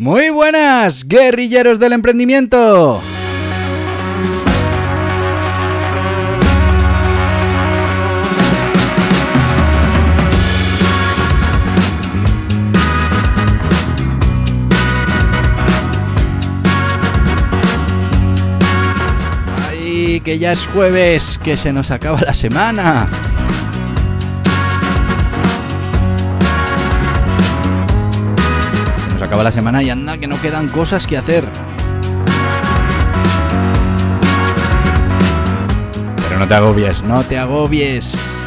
Muy buenas, guerrilleros del emprendimiento. Ay, que ya es jueves, que se nos acaba la semana. Acaba la semana y anda que no quedan cosas que hacer. Pero no te agobies, no te agobies.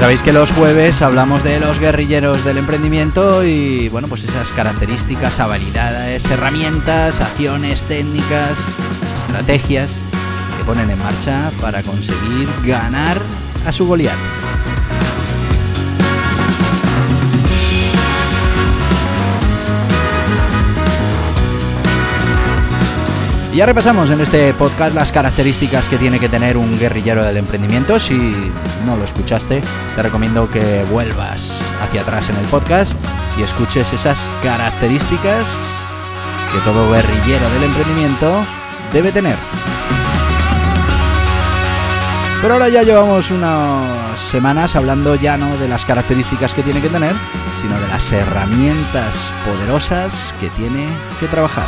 Sabéis que los jueves hablamos de los guerrilleros del emprendimiento y bueno, pues esas características, habilidades, herramientas, acciones, técnicas, estrategias que ponen en marcha para conseguir ganar a su Goliat. Ya repasamos en este podcast las características que tiene que tener un guerrillero del emprendimiento. Si no lo escuchaste, te recomiendo que vuelvas hacia atrás en el podcast y escuches esas características que todo guerrillero del emprendimiento debe tener. Pero ahora ya llevamos unas semanas hablando ya no de las características que tiene que tener, sino de las herramientas poderosas que tiene que trabajar.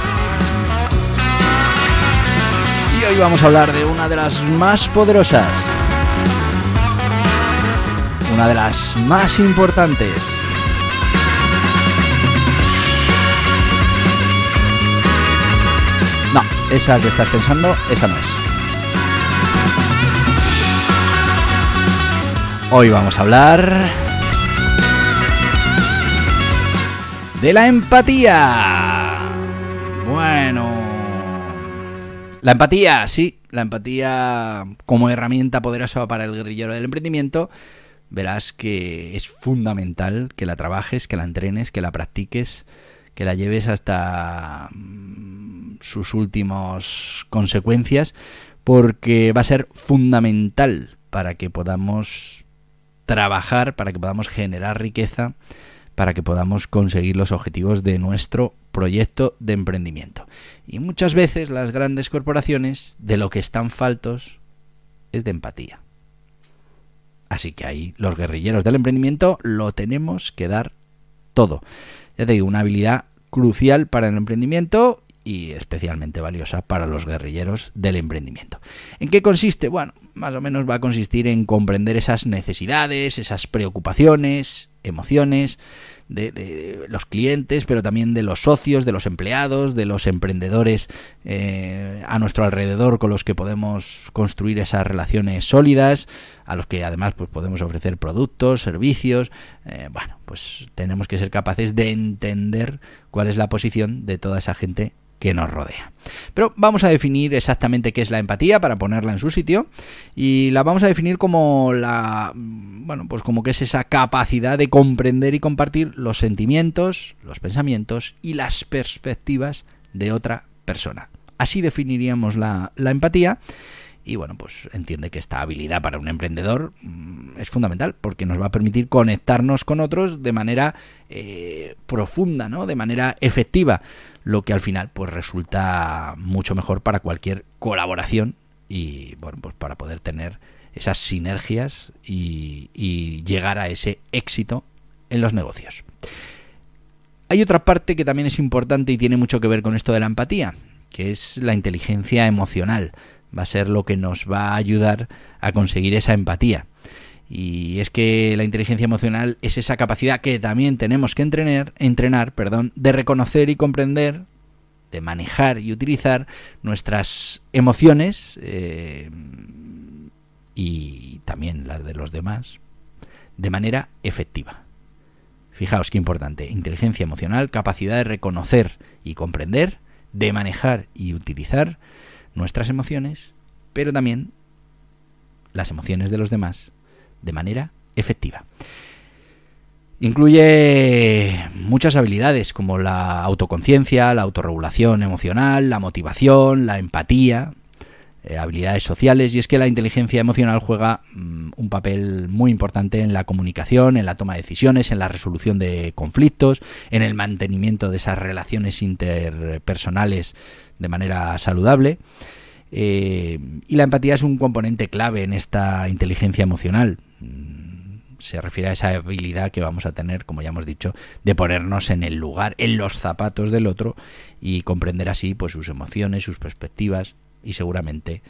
Hoy vamos a hablar de una de las más poderosas. Una de las más importantes. No, esa que estás pensando, esa no es. Hoy vamos a hablar de la empatía. Bueno, la empatía, sí, la empatía como herramienta poderosa para el guerrillero del emprendimiento. Verás que es fundamental que la trabajes, que la entrenes, que la practiques, que la lleves hasta mm, sus últimas consecuencias, porque va a ser fundamental para que podamos trabajar, para que podamos generar riqueza, para que podamos conseguir los objetivos de nuestro proyecto de emprendimiento. Y muchas veces las grandes corporaciones de lo que están faltos es de empatía. Así que ahí los guerrilleros del emprendimiento lo tenemos que dar todo. Ya te digo, una habilidad crucial para el emprendimiento y especialmente valiosa para los guerrilleros del emprendimiento. ¿En qué consiste? Bueno, más o menos va a consistir en comprender esas necesidades, esas preocupaciones, emociones de, de los clientes, pero también de los socios, de los empleados, de los emprendedores eh, a nuestro alrededor con los que podemos construir esas relaciones sólidas, a los que además pues, podemos ofrecer productos, servicios. Eh, bueno, pues tenemos que ser capaces de entender cuál es la posición de toda esa gente que nos rodea. Pero vamos a definir exactamente qué es la empatía para ponerla en su sitio y la vamos a definir como la bueno, pues como que es esa capacidad de comprender y compartir los sentimientos, los pensamientos y las perspectivas de otra persona. Así definiríamos la, la empatía. Y bueno, pues entiende que esta habilidad para un emprendedor mm, es fundamental porque nos va a permitir conectarnos con otros de manera eh, profunda, ¿no? De manera efectiva, lo que al final pues resulta mucho mejor para cualquier colaboración y bueno, pues para poder tener esas sinergias y, y llegar a ese éxito en los negocios. Hay otra parte que también es importante y tiene mucho que ver con esto de la empatía, que es la inteligencia emocional va a ser lo que nos va a ayudar a conseguir esa empatía. Y es que la inteligencia emocional es esa capacidad que también tenemos que entrenar, entrenar de reconocer y comprender, de manejar y utilizar nuestras emociones eh, y también las de los demás de manera efectiva. Fijaos qué importante. Inteligencia emocional, capacidad de reconocer y comprender, de manejar y utilizar nuestras emociones, pero también las emociones de los demás de manera efectiva. Incluye muchas habilidades como la autoconciencia, la autorregulación emocional, la motivación, la empatía, eh, habilidades sociales y es que la inteligencia emocional juega mm, un papel muy importante en la comunicación, en la toma de decisiones, en la resolución de conflictos, en el mantenimiento de esas relaciones interpersonales de manera saludable. Eh, y la empatía es un componente clave en esta inteligencia emocional. Se refiere a esa habilidad que vamos a tener, como ya hemos dicho, de ponernos en el lugar, en los zapatos del otro y comprender así pues sus emociones, sus perspectivas, y seguramente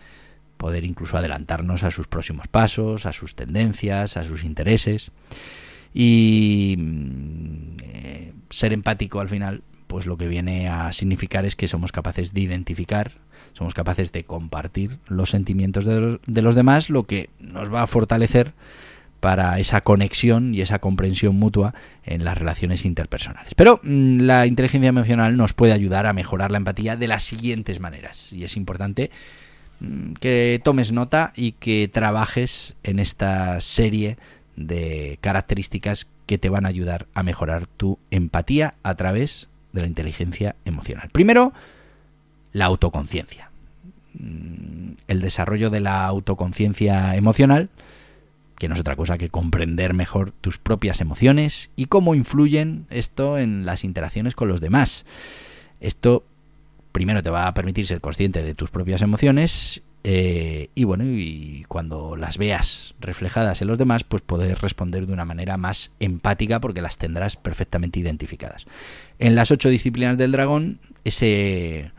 poder incluso adelantarnos a sus próximos pasos, a sus tendencias, a sus intereses. Y mm, eh, ser empático al final, pues lo que viene a significar es que somos capaces de identificar, somos capaces de compartir los sentimientos de los demás, lo que nos va a fortalecer para esa conexión y esa comprensión mutua en las relaciones interpersonales. Pero mm, la inteligencia emocional nos puede ayudar a mejorar la empatía de las siguientes maneras y es importante mm, que tomes nota y que trabajes en esta serie de características que te van a ayudar a mejorar tu empatía a través de la inteligencia emocional. Primero, la autoconciencia. Mm, el desarrollo de la autoconciencia emocional que no es otra cosa que comprender mejor tus propias emociones y cómo influyen esto en las interacciones con los demás. Esto primero te va a permitir ser consciente de tus propias emociones eh, y bueno, y cuando las veas reflejadas en los demás, pues poder responder de una manera más empática porque las tendrás perfectamente identificadas. En las ocho disciplinas del dragón, ese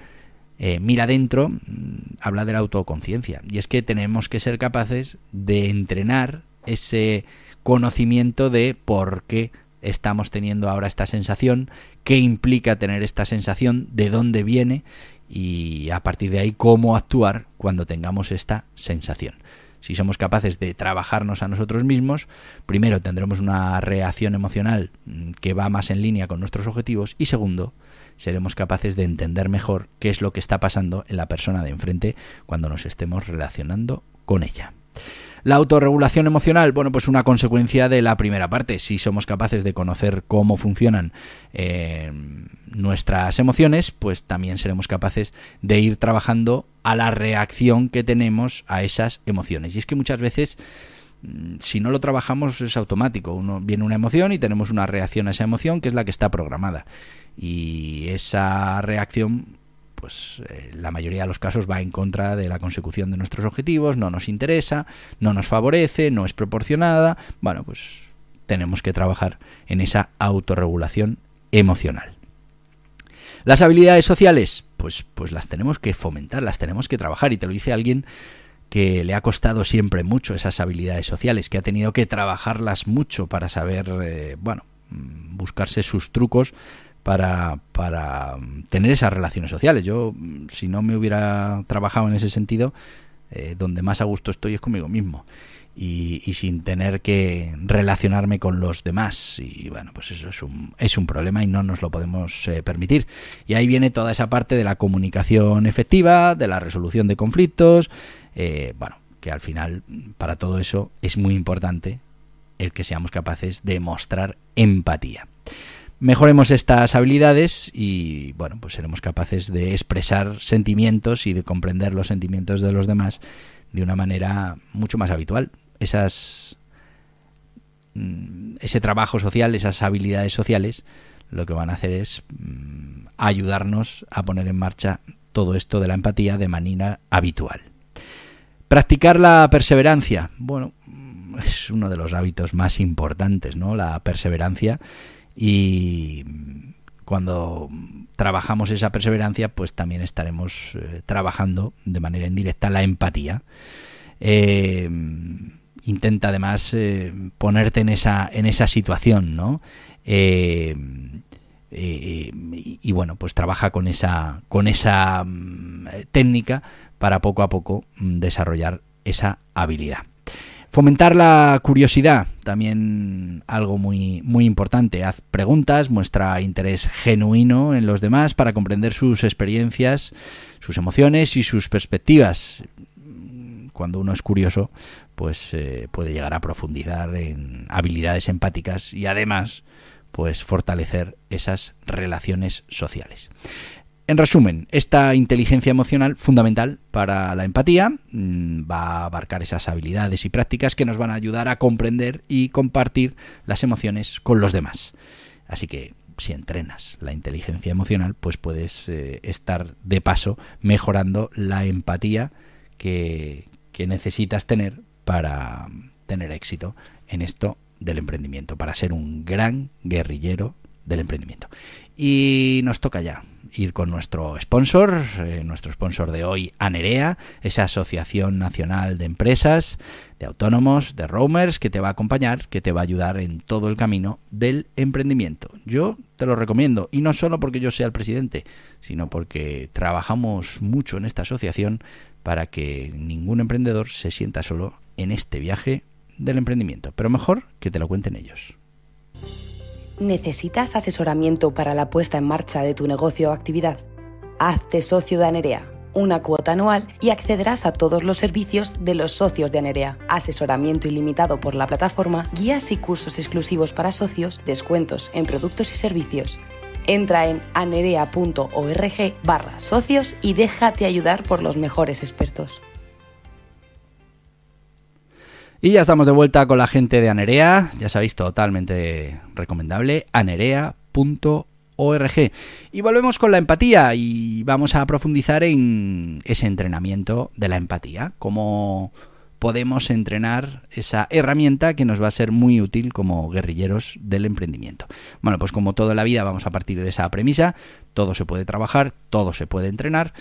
eh, mira dentro mm, habla de la autoconciencia y es que tenemos que ser capaces de entrenar ese conocimiento de por qué estamos teniendo ahora esta sensación, qué implica tener esta sensación, de dónde viene y a partir de ahí cómo actuar cuando tengamos esta sensación. Si somos capaces de trabajarnos a nosotros mismos, primero tendremos una reacción emocional mm, que va más en línea con nuestros objetivos y segundo, seremos capaces de entender mejor qué es lo que está pasando en la persona de enfrente cuando nos estemos relacionando con ella. La autorregulación emocional, bueno, pues una consecuencia de la primera parte. Si somos capaces de conocer cómo funcionan eh, nuestras emociones, pues también seremos capaces de ir trabajando a la reacción que tenemos a esas emociones. Y es que muchas veces mm, si no lo trabajamos es automático. Uno viene una emoción y tenemos una reacción a esa emoción que es la que está programada. Y esa reacción pues eh, la mayoría de los casos va en contra de la consecución de nuestros objetivos, no nos interesa, no nos favorece, no es proporcionada. Bueno, pues tenemos que trabajar en esa autorregulación emocional. Las habilidades sociales, pues, pues las tenemos que fomentar, las tenemos que trabajar. Y te lo dice alguien que le ha costado siempre mucho esas habilidades sociales, que ha tenido que trabajarlas mucho para saber, eh, bueno, mm, buscarse sus trucos para, para tener esas relaciones sociales. Yo, si no me hubiera trabajado en ese sentido, eh, donde más a gusto estoy es conmigo mismo. Y, sin tener que relacionarme con los demás. Y bueno, pues eso es un, es un problema y no nos lo podemos eh, permitir. Y ahí viene toda esa parte de la comunicación efectiva, de la resolución de conflictos. Eh, bueno, que al final, para todo eso, es muy importante el que seamos capaces de mostrar empatía mejoremos estas habilidades y bueno, pues seremos capaces de expresar sentimientos y de comprender los sentimientos de los demás de una manera mucho más habitual. Esas mm, ese trabajo social, esas habilidades sociales, lo que van a hacer es mm, ayudarnos a poner en marcha todo esto de la empatía de manera habitual. Practicar la perseverancia. Bueno, es uno de los hábitos más importantes, ¿no? La perseverancia y cuando trabajamos esa perseverancia, pues también estaremos eh, trabajando de manera indirecta la empatía. Eh, intenta además ponerte en esa, en esa situación, ¿no? y, bueno, pues trabaja con esa, con esa mm, técnica para poco a poco mm, desarrollar esa habilidad. Fomentar la curiosidad, también algo muy, muy importante. Haz preguntas, muestra interés genuino en los demás para comprender sus experiencias, sus emociones y sus perspectivas. Cuando uno es curioso, pues eh, puede llegar a profundizar en habilidades empáticas y además, pues fortalecer esas relaciones sociales. En resumen, esta inteligencia emocional fundamental para la empatía mm, va a abarcar esas habilidades y prácticas que nos van a ayudar a comprender y compartir las emociones con los demás. Así que si entrenas la inteligencia emocional, pues puedes eh, estar de paso mejorando la empatía que, que necesitas tener para tener éxito en esto del emprendimiento, para ser un gran guerrillero del emprendimiento. Y nos toca ya ir con nuestro sponsor, eh, nuestro sponsor de hoy, Anerea, esa asociación nacional de empresas, de autónomos, de roamers, que te va a acompañar, que te va a ayudar en todo el camino del emprendimiento. Yo te lo recomiendo, y no solo porque yo sea el presidente, sino porque trabajamos mucho en esta asociación para que ningún emprendedor se sienta solo en este viaje del emprendimiento. Pero mejor que te lo cuenten ellos. ¿Necesitas asesoramiento para la puesta en marcha de tu negocio o actividad? Hazte socio de Anerea, una cuota anual y accederás a todos los servicios de los socios de Anerea. Asesoramiento ilimitado por la plataforma, guías y cursos exclusivos para socios, descuentos en productos y servicios. Entra en anerea.org barra socios y déjate ayudar por los mejores expertos. Y ya estamos de vuelta con la gente de Anerea, ya sabéis, totalmente recomendable, anerea.org. Y volvemos con la empatía y vamos a profundizar en ese entrenamiento de la empatía, cómo podemos entrenar esa herramienta que nos va a ser muy útil como guerrilleros del emprendimiento. Bueno, pues como toda la vida vamos a partir de esa premisa, todo se puede trabajar, todo se puede entrenar,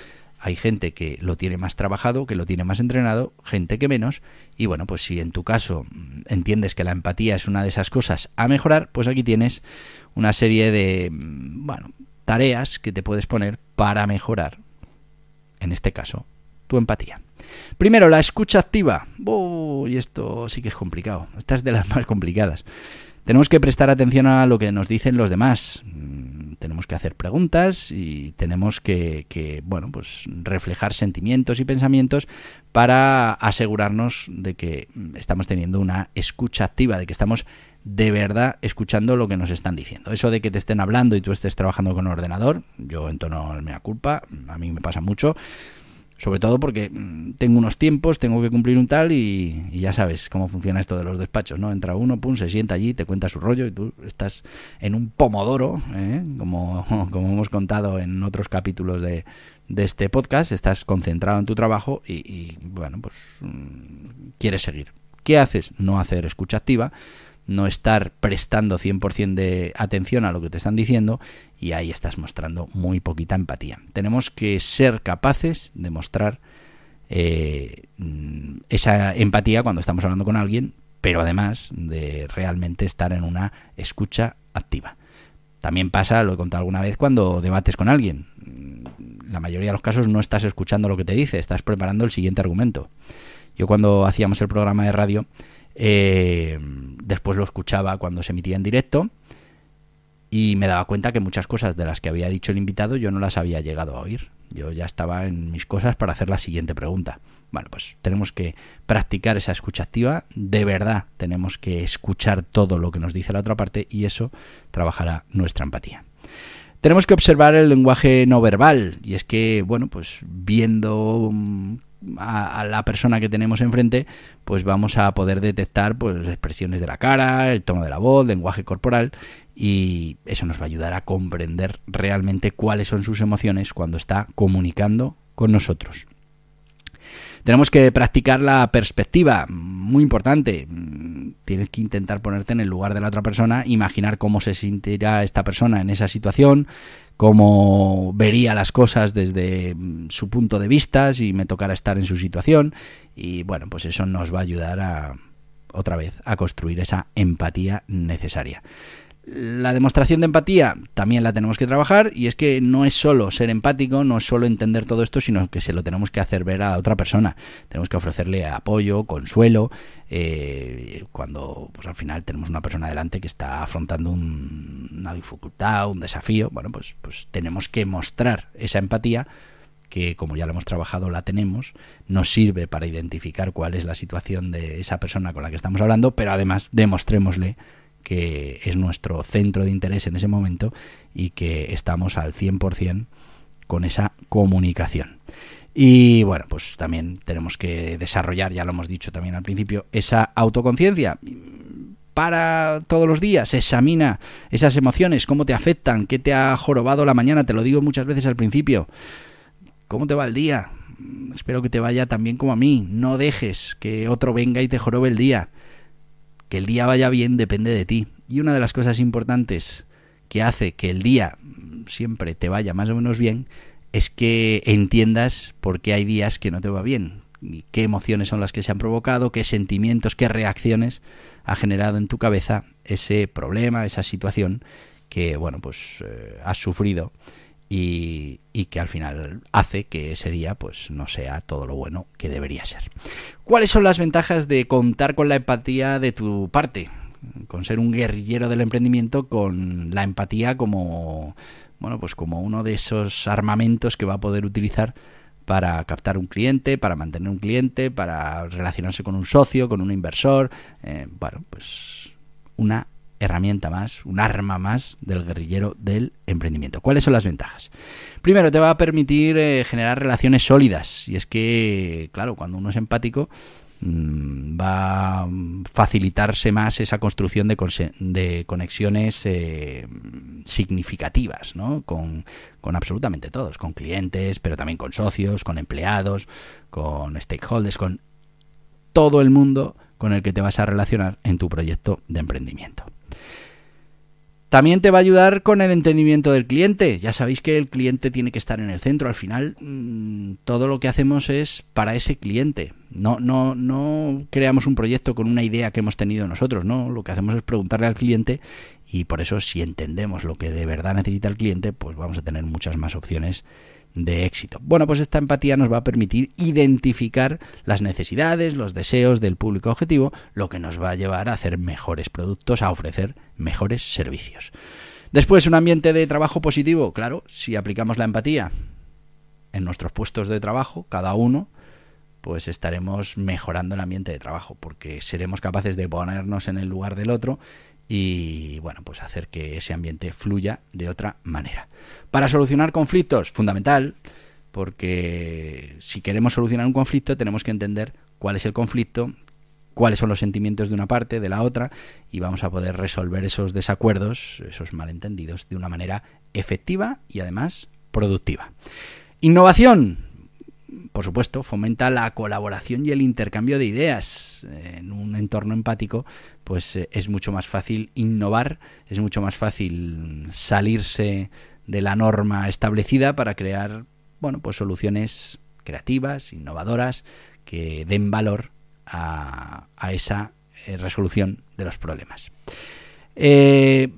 hay gente que lo tiene más trabajado, que lo tiene más entrenado, gente que menos. Y bueno, pues si en tu caso mm, entiendes que la empatía es una de esas cosas a mejorar, pues aquí tienes una serie de, mm, bueno, tareas que te puedes poner para mejorar, en este caso, tu empatía. Primero, la escucha activa. y esto sí que es complicado. Esta es de las más complicadas. Tenemos que prestar atención a lo que nos dicen los demás. Tenemos que hacer preguntas y tenemos que, bueno, pues reflejar sentimientos y pensamientos para asegurarnos de que estamos teniendo una escucha activa, de que estamos de verdad escuchando lo que nos están diciendo. Eso de que te estén hablando y tú estés trabajando con un ordenador, yo en tono me culpa, a mí me pasa mucho. Sobre todo porque mm, tengo unos tiempos, tengo que cumplir un tal y, ya sabes cómo funciona esto de los despachos, ¿no? Entra uno, pum, se sienta allí, te cuenta su rollo y tú estás en un pomodoro, ¿eh? como, como hemos contado en otros capítulos de, de este podcast, estás concentrado en tu trabajo y, y bueno, pues mm, quieres seguir. ¿Qué haces? No hacer escucha activa, no estar prestando 100% de atención a lo que te están diciendo y ahí estás mostrando muy poquita empatía. Tenemos que ser capaces de mostrar eh, esa empatía cuando estamos hablando con alguien, pero además de realmente estar en una escucha activa. También pasa, lo he contado alguna vez, cuando debates con alguien. La mayoría de los casos no estás escuchando lo que te dice, estás preparando el siguiente argumento. Yo cuando hacíamos el programa de radio, eh, después lo escuchaba cuando se emitía en directo y me daba cuenta que muchas cosas de las que había dicho el invitado yo no las había llegado a oír. Yo ya estaba en mis cosas para hacer la siguiente pregunta. Bueno, pues tenemos que practicar esa escucha activa. De verdad, tenemos que escuchar todo lo que nos dice la otra parte y eso trabajará nuestra empatía. Tenemos que observar el lenguaje no verbal y es que, bueno, pues viendo mm, a, la persona que tenemos enfrente, pues vamos a poder detectar pues expresiones de la cara, el tono de la voz, lenguaje corporal y eso nos va a ayudar a comprender realmente cuáles son sus emociones cuando está comunicando con nosotros. Tenemos que practicar la perspectiva, muy importante. Tienes que intentar ponerte en el lugar de la otra persona, imaginar cómo se sentirá esta persona en esa situación, cómo vería las cosas desde mm, su punto de vista, si me tocara estar en su situación. Y bueno, pues eso nos va a ayudar a, otra vez a construir esa empatía necesaria. La demostración de empatía también la tenemos que trabajar y es que no es solo ser empático, no es solo entender todo esto, sino que se lo tenemos que hacer ver a otra persona. Tenemos que ofrecerle apoyo, consuelo, eh, cuando pues al final tenemos una persona delante que está afrontando una dificultad, un desafío, bueno, pues, pues tenemos que mostrar esa empatía que como ya lo hemos trabajado la tenemos, nos sirve para identificar cuál es la situación de esa persona con la que estamos hablando, pero además demostrémosle que es nuestro centro de interés en ese momento y que estamos al 100% con esa comunicación. Y bueno, pues también tenemos que desarrollar, ya lo hemos dicho también al principio, esa autoconciencia. Para todos los días, examina esas emociones, cómo te afectan, qué te ha jorobado la mañana, te lo digo muchas veces al principio. ¿Cómo te va el día? Espero que te vaya tan bien como a mí. No dejes que otro venga y te jorobe el día que el día vaya bien depende de ti. Y una de las cosas importantes que hace que el día siempre te vaya más o menos bien es que entiendas por qué hay días que no te va bien, y qué emociones son las que se han provocado, qué sentimientos, qué reacciones ha generado en tu cabeza ese problema, esa situación que, bueno, pues eh, has sufrido y, que al final hace que ese día pues no sea todo lo bueno que debería ser. ¿Cuáles son las ventajas de contar con la empatía de tu parte? Con ser un guerrillero del emprendimiento, con la empatía como bueno, pues como uno de esos armamentos que va a poder utilizar para captar un cliente, para mantener un cliente, para relacionarse con un socio, con un inversor, eh, bueno, pues una herramienta más, un arma más del guerrillero del emprendimiento. ¿Cuáles son las ventajas? Primero, te va a permitir eh, generar relaciones sólidas. Y es que, claro, cuando uno es empático, mm, va a facilitarse más esa construcción de, conexiones eh, significativas, ¿no? Con absolutamente todos, con clientes, pero también con socios, con empleados, con stakeholders, con todo el mundo con el que te vas a relacionar en tu proyecto de emprendimiento. También te va a ayudar con el entendimiento del cliente. Ya sabéis que el cliente tiene que estar en el centro. Al final, mm, todo lo que hacemos es para ese cliente. No, no, no creamos un proyecto con una idea que hemos tenido nosotros, ¿no? Lo que hacemos es preguntarle al cliente y por eso si entendemos lo que de verdad necesita el cliente, pues vamos a tener muchas más opciones de éxito. Bueno, pues esta empatía nos va a permitir identificar las necesidades, los deseos del público objetivo, lo que nos va a llevar a hacer mejores productos, a ofrecer mejores servicios. Después, un ambiente de trabajo positivo, claro, si aplicamos la empatía en nuestros puestos de trabajo, cada uno, pues estaremos mejorando el ambiente de trabajo, porque seremos capaces de ponernos en el lugar del otro y bueno, pues hacer que ese ambiente fluya de otra manera. Para solucionar conflictos, fundamental, porque si queremos solucionar un conflicto tenemos que entender cuál es el conflicto, cuáles son los sentimientos de una parte, de la otra, y vamos a poder resolver esos desacuerdos, esos malentendidos, de una manera efectiva y además productiva. Innovación, por supuesto, fomenta la colaboración y el intercambio de ideas. En un entorno empático, pues eh, es mucho más fácil innovar, es mucho más fácil salirse de la norma establecida para crear, bueno, pues soluciones creativas, innovadoras, que den valor a, esa eh, resolución de los problemas. Eh,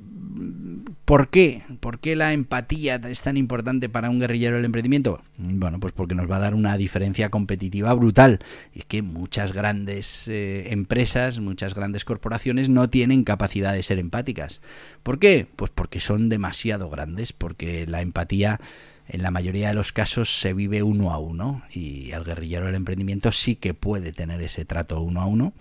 ¿Por qué? ¿Por qué la empatía es tan importante para un guerrillero del emprendimiento? Bueno, pues porque nos va a dar una diferencia competitiva brutal. Y es que muchas grandes eh, empresas, muchas grandes corporaciones no tienen capacidad de ser empáticas. ¿Por qué? Pues porque son demasiado grandes, porque la empatía en la mayoría de los casos se vive uno a uno y el guerrillero del emprendimiento sí que puede tener ese trato uno a uno.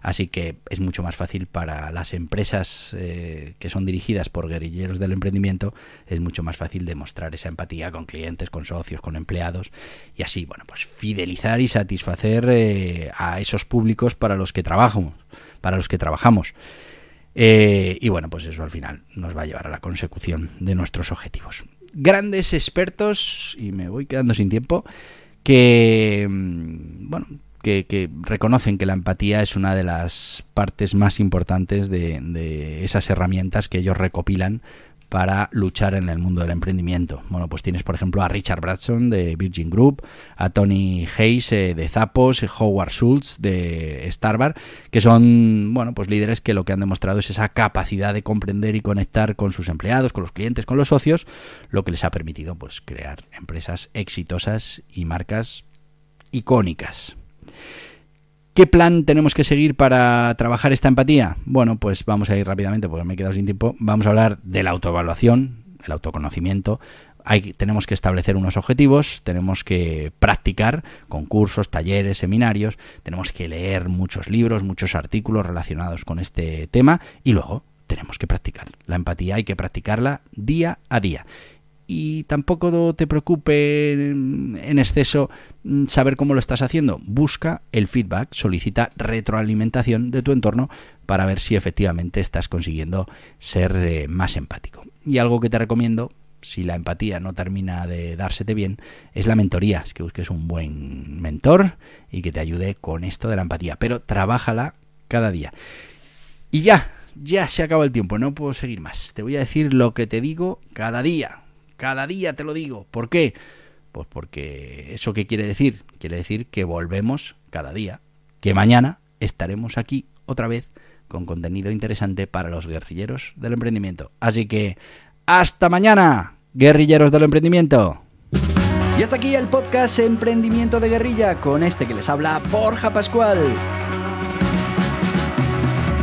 Así que es mucho más fácil para las empresas eh, que son dirigidas por guerrilleros del emprendimiento, es mucho más fácil demostrar esa empatía con clientes, con socios, con empleados y así, bueno, pues fidelizar y satisfacer eh, a esos públicos para los que trabajamos, para los que trabajamos. Eh, y bueno, pues eso al final nos va a llevar a la consecución de nuestros objetivos. Grandes expertos, y me voy quedando sin tiempo, que, mm, bueno, que, reconocen que la empatía es una de las partes más importantes de, esas herramientas que ellos recopilan para luchar en el mundo del emprendimiento. Bueno, pues tienes por ejemplo a Richard Branson de Virgin Group, a Tony Hayes eh, de Zappos, Howard Schultz de Starbucks, que son, bueno, pues líderes que lo que han demostrado es esa capacidad de comprender y conectar con sus empleados, con los clientes, con los socios, lo que les ha permitido pues crear empresas exitosas y marcas icónicas. ¿Qué plan tenemos que seguir para trabajar esta empatía? Bueno, pues vamos a ir rápidamente porque me he quedado sin tiempo. Vamos a hablar de la autoevaluación, el autoconocimiento. Tenemos que establecer unos objetivos, tenemos que practicar concursos, talleres, seminarios, tenemos que leer muchos libros, muchos artículos relacionados con este tema y luego tenemos que practicar. La empatía hay que practicarla día a día y tampoco te preocupe en exceso mm, saber cómo lo estás haciendo. Busca el feedback, solicita retroalimentación de tu entorno para ver si efectivamente estás consiguiendo ser eh, más empático. Y algo que te recomiendo, si la empatía no termina de dársete bien, es la mentoría. Es que busques un buen mentor y que te ayude con esto de la empatía. Pero trabájala cada día. Y ya, ya se acaba el tiempo, no puedo seguir más. Te voy a decir lo que te digo cada día cada día te lo digo. ¿Por qué? Pues porque eso qué quiere decir? Quiere decir que volvemos cada día, que mañana estaremos aquí otra vez con contenido interesante para los guerrilleros del emprendimiento. Así que hasta mañana, guerrilleros del emprendimiento. Y hasta aquí el podcast Emprendimiento de Guerrilla con este que les habla Borja Pascual.